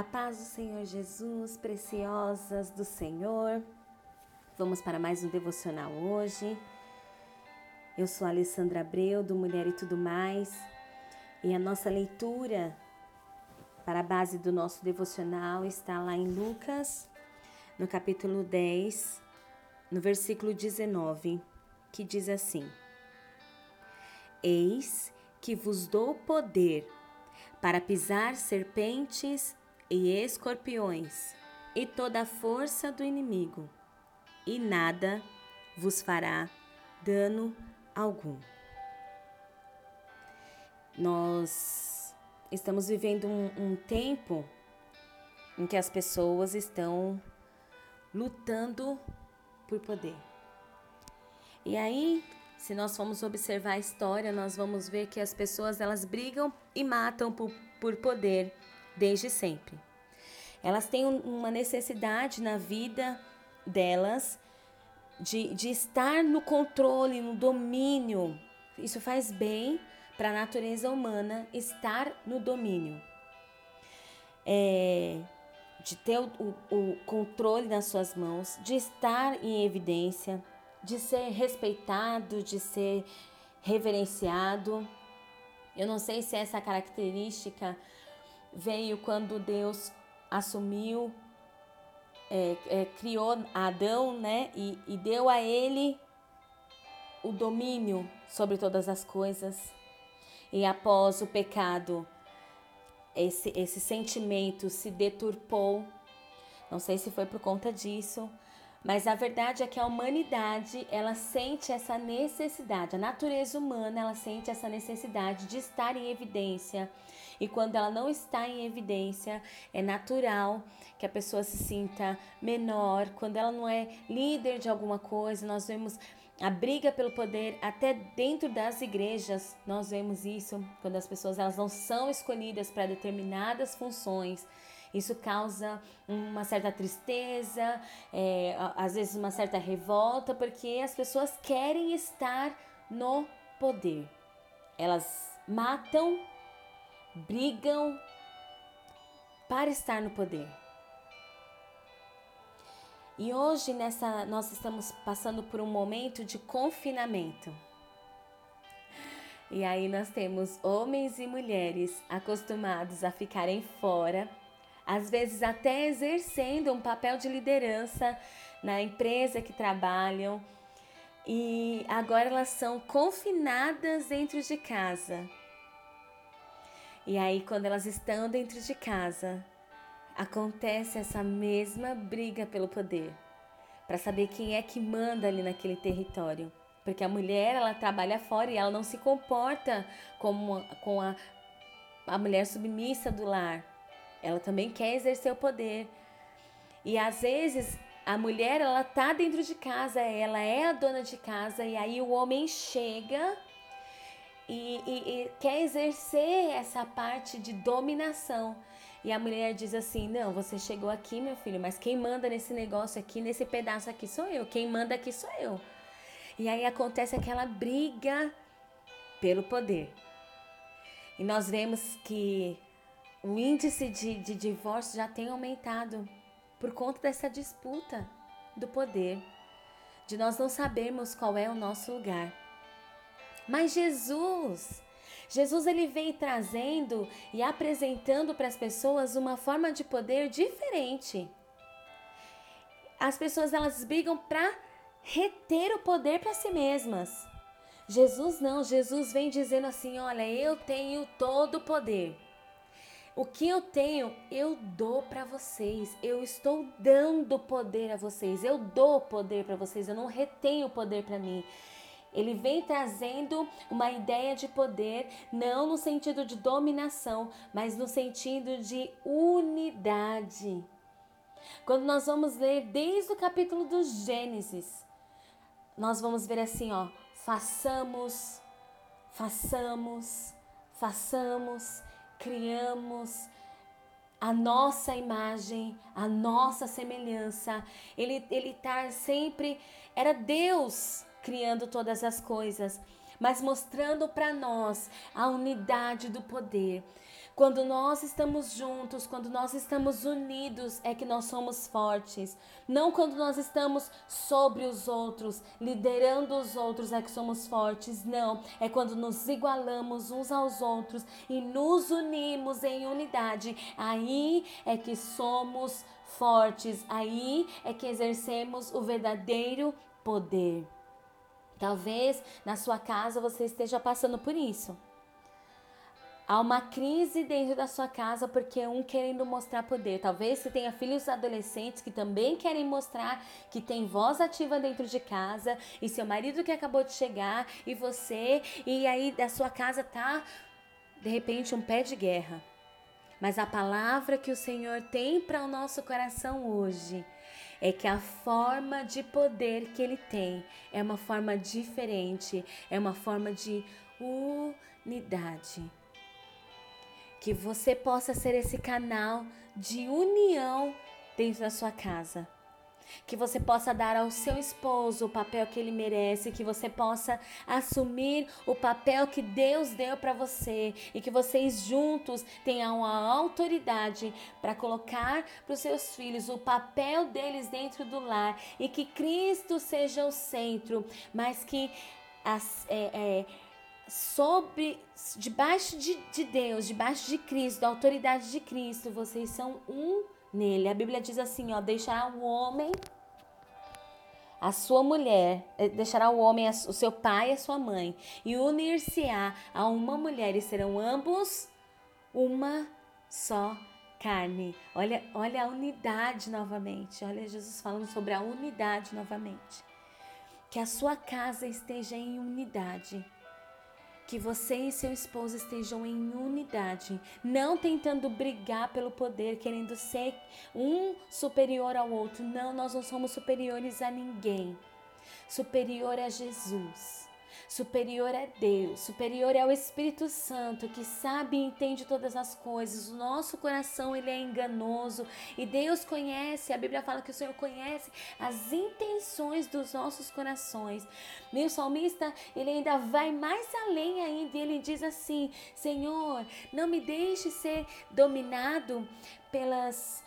A paz do Senhor Jesus, preciosas do Senhor. Vamos para mais um devocional hoje. Eu sou Alessandra Abreu, do Mulher e Tudo Mais, e a nossa leitura para a base do nosso devocional está lá em Lucas, no capítulo 10, no versículo 19, que diz assim: Eis que vos dou poder para pisar serpentes e escorpiões e toda a força do inimigo, e nada vos fará dano algum. Nós estamos vivendo um, um tempo em que as pessoas estão lutando por poder. E aí, se nós formos observar a história, nós vamos ver que as pessoas elas brigam e matam por, por poder desde sempre. Elas têm uma necessidade na vida delas de, de estar no controle, no domínio. Isso faz bem para a natureza humana estar no domínio. É, de ter o, o, controle nas suas mãos, de estar em evidência, de ser respeitado, de ser reverenciado. Eu não sei se essa característica veio quando Deus assumiu, é, é, criou Adão, né? E, e deu a ele o domínio sobre todas as coisas. E após o pecado, esse, esse sentimento se deturpou. Não sei se foi por conta disso, mas a verdade é que a humanidade, ela sente essa necessidade, a natureza humana, ela sente essa necessidade de estar em evidência. E quando ela não está em evidência, é natural que a pessoa se sinta menor. Quando ela não é líder de alguma coisa, nós vemos a briga pelo poder até dentro das igrejas nós vemos isso quando as pessoas elas não são escolhidas para determinadas funções isso causa uma certa tristeza, é, às vezes uma certa revolta, porque as pessoas querem estar no poder. Elas matam, brigam para estar no poder. E hoje nessa nós estamos passando por um momento de confinamento. E aí nós temos homens e mulheres acostumados a ficarem fora às vezes até exercendo um papel de liderança na empresa que trabalham. E agora elas são confinadas dentro de casa. E aí, quando elas estão dentro de casa, acontece essa mesma briga pelo poder, para saber quem é que manda ali naquele território. Porque a mulher, ela trabalha fora e ela não se comporta como com a, a mulher submissa do lar. Ela também quer exercer o poder. E às vezes a mulher ela tá dentro de casa, ela é a dona de casa e aí o homem chega e, e, e quer exercer essa parte de dominação. E a mulher diz assim: Não, você chegou aqui, meu filho, mas quem manda nesse negócio aqui, nesse pedaço aqui sou eu. Quem manda aqui sou eu. E aí acontece aquela briga pelo poder. E nós vemos que o índice de, de divórcio já tem aumentado por conta dessa disputa do poder, de nós não sabermos qual é o nosso lugar. Mas Jesus, Jesus ele vem trazendo e apresentando para as pessoas uma forma de poder diferente. As pessoas elas brigam para reter o poder para si mesmas. Jesus não, Jesus vem dizendo assim: "Olha, eu tenho todo o poder. O que eu tenho, eu dou para vocês. Eu estou dando poder a vocês. Eu dou poder para vocês. Eu não retenho poder para mim. Ele vem trazendo uma ideia de poder, não no sentido de dominação, mas no sentido de unidade. Quando nós vamos ler desde o capítulo do Gênesis, nós vamos ver assim, ó, façamos, façamos, façamos criamos a nossa imagem, a nossa semelhança. Ele ele tá sempre era Deus criando todas as coisas. mas mostrando para nós a unidade do poder. Quando nós estamos juntos, quando nós estamos unidos, é que nós somos fortes. Não quando nós estamos sobre os outros, liderando os outros, é que somos fortes. Não, é quando nos igualamos uns aos outros e nos unimos em unidade. Aí é que somos fortes. Aí é que exercemos o verdadeiro poder. Talvez na sua casa você esteja passando por isso. Há uma crise dentro da sua casa porque um querendo mostrar poder. Talvez você tenha filhos adolescentes que também querem mostrar que tem voz ativa dentro de casa e seu marido que acabou de chegar e você e aí da sua casa tá de repente um pé de guerra. Mas a palavra que o Senhor tem para o nosso coração hoje é que a forma de poder que ele tem é uma forma diferente, é uma forma de unidade que você possa ser esse canal de união dentro da sua casa. Que você possa dar ao seu esposo o papel que ele merece, que você possa assumir o papel que Deus deu para você e que vocês juntos tenham a autoridade para colocar para os seus filhos o papel deles dentro do lar e que Cristo seja o centro, mas que as, é, é, sobre, debaixo de, de Deus, debaixo de Cristo, da autoridade de Cristo, vocês são um nele. A Bíblia diz assim, ó, deixará o homem a sua mulher, eh, deixará o homem o seu pai e a sua mãe, e unir-se-á a uma mulher, e serão ambos uma só carne. Olha, olha a unidade novamente. Olha Jesus falando sobre a unidade novamente. Que a sua casa esteja em unidade que você e seu esposo estejam em unidade, não tentando brigar pelo poder, querendo ser um superior ao outro. Não, nós não somos superiores a ninguém. Superior a Jesus superior é Deus, superior é o Espírito Santo que sabe e entende todas as coisas. O nosso coração ele é enganoso e Deus conhece, a Bíblia fala que o Senhor conhece as intenções dos nossos corações. Meu salmista, ele ainda vai mais além ainda, e ele diz assim: Senhor, não me deixe ser dominado pelas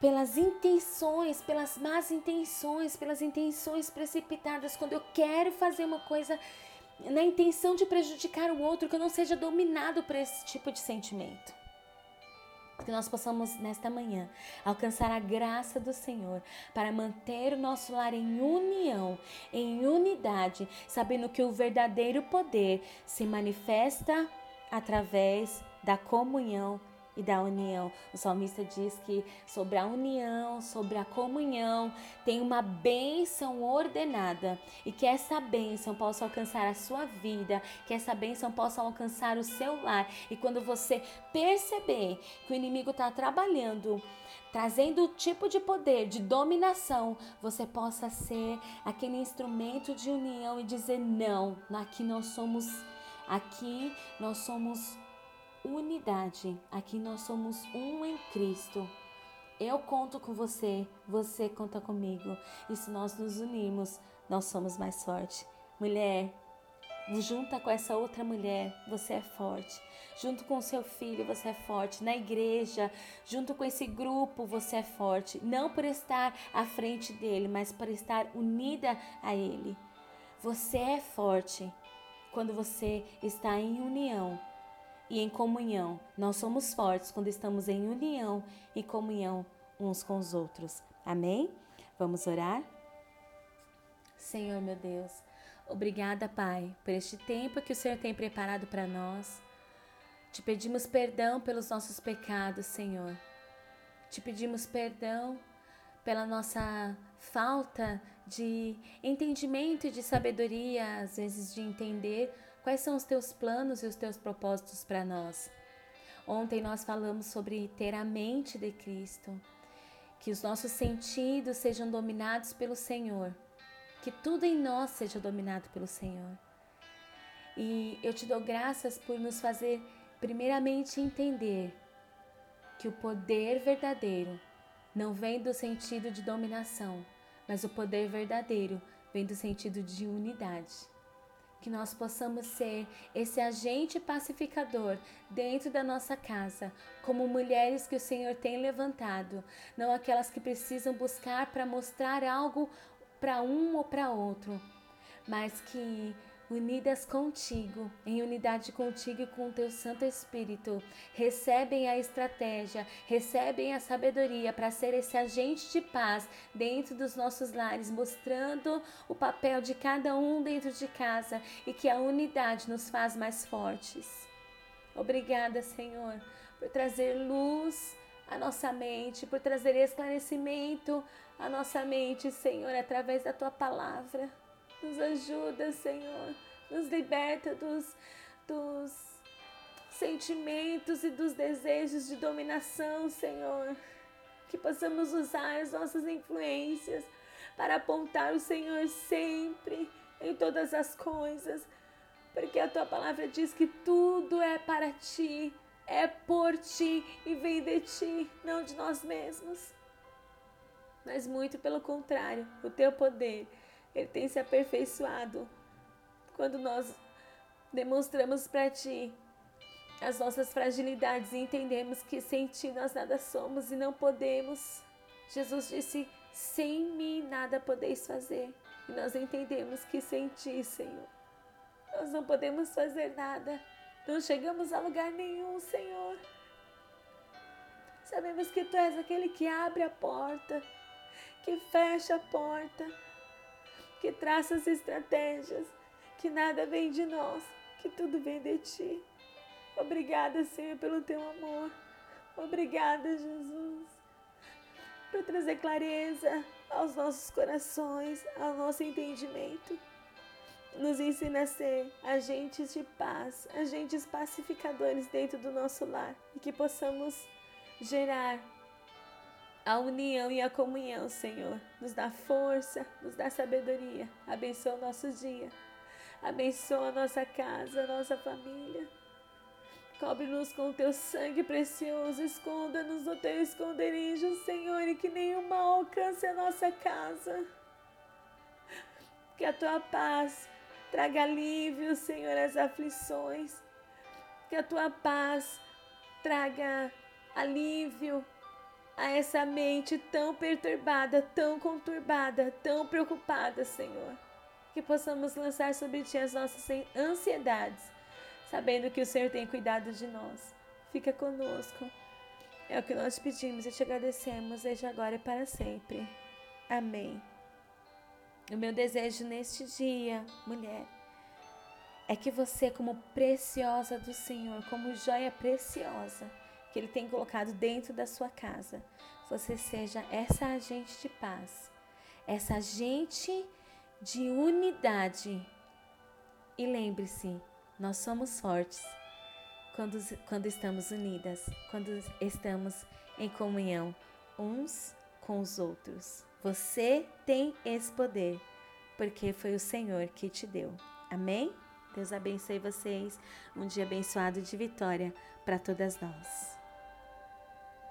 pelas intenções, pelas más intenções, pelas intenções precipitadas, quando eu quero fazer uma coisa na intenção de prejudicar o outro, que eu não seja dominado por esse tipo de sentimento. Que nós possamos, nesta manhã, alcançar a graça do Senhor para manter o nosso lar em união, em unidade, sabendo que o verdadeiro poder se manifesta através da comunhão e da união. O salmista diz que sobre a união, sobre a comunhão, tem uma bênção ordenada e que essa bênção possa alcançar a sua vida, que essa bênção possa alcançar o seu lar. E quando você perceber que o inimigo está trabalhando, trazendo o tipo de poder, de dominação, você possa ser aquele instrumento de união e dizer: não, aqui nós somos. Aqui nós somos unidade. Aqui nós somos um em Cristo. Eu conto com você, você conta comigo. E se nós nos unirmos, nós somos mais fortes. Mulher, junta com essa outra mulher, você é forte. Junto com o seu filho, você é forte. Na igreja, junto com esse grupo, você é forte. Não por estar à frente dele, mas por estar unida a ele. Você é forte quando você está em união e em comunhão. Nós somos fortes quando estamos em união e comunhão uns com os outros. Amém? Vamos orar? Senhor meu Deus, obrigada, Pai, por este tempo que o Senhor tem preparado para nós. Te pedimos perdão pelos nossos pecados, Senhor. Te pedimos perdão pela nossa falta de entendimento e de sabedoria, às vezes de entender Quais são os teus planos e os teus propósitos para nós? Ontem nós falamos sobre ter a mente de Cristo, que os nossos sentidos sejam dominados pelo Senhor, que tudo em nós seja dominado pelo Senhor. E eu te dou graças por nos fazer, primeiramente, entender que o poder verdadeiro não vem do sentido de dominação, mas o poder verdadeiro vem do sentido de unidade que nós possamos ser esse agente pacificador dentro da nossa casa, como mulheres que o Senhor tem levantado, não aquelas que precisam buscar para mostrar algo para um ou para outro, mas que unidas contigo, em unidade contigo e com o teu Santo Espírito, recebem a estratégia, recebem a sabedoria para ser esse agente de paz dentro dos nossos lares, mostrando o papel de cada um dentro de casa e que a unidade nos faz mais fortes. Obrigada, Senhor, por trazer luz à nossa mente, por trazer esclarecimento à nossa mente, Senhor, através da tua palavra. Nos ajuda, Senhor. Nos liberta dos, dos sentimentos e dos desejos de dominação, Senhor. Que possamos usar as nossas influências para apontar o Senhor sempre em todas as coisas. Porque a tua palavra diz que tudo é para ti, é por ti e vem de ti, não de nós mesmos. Mas muito pelo contrário, o teu poder ele tem se aperfeiçoado quando nós demonstramos para Ti as nossas fragilidades e entendemos que sem Ti nós nada somos e não podemos. Jesus disse: sem mim nada podeis fazer. E nós entendemos que sem Ti, Senhor, nós não podemos fazer nada. Não chegamos a lugar nenhum, Senhor. Sabemos que Tu és aquele que abre a porta, que fecha a porta que traça as estratégias, que nada vem de nós, que tudo vem de ti. Obrigada, Senhor, pelo teu amor. Obrigada, Jesus, por trazer clareza aos nossos corações, ao nosso entendimento. Nos ensina a ser agentes de paz, agentes pacificadores dentro do nosso lar e que possamos gerar a união e a comunhão, Senhor. Nos dá força, nos dá sabedoria. Abençoa o nosso dia. Abençoa a nossa casa, a nossa família. Cobre-nos com o teu sangue precioso, esconda-nos no teu esconderijo, Senhor, e que nenhum mal alcance a nossa casa. Que a tua paz traga alívio, Senhor, às aflições. Que a tua paz traga alívio a essa mente tão perturbada, tão conturbada, tão preocupada, Senhor. Que possamos lançar sobre Ti as nossas ansiedades, sabendo que o Senhor tem cuidado de nós. Fica conosco. É o que nós pedimos e te agradecemos desde agora e para sempre. Amém. O meu desejo neste dia, mulher, é que você, como preciosa do Senhor, como joia preciosa, que Ele tem colocado dentro da sua casa. Você seja essa agente de paz, essa agente de unidade. E lembre-se, nós somos fortes quando, quando estamos unidas, quando estamos em comunhão uns com os outros. Você tem esse poder, porque foi o Senhor que te deu. Amém? Deus abençoe vocês. Um dia abençoado de vitória para todas nós.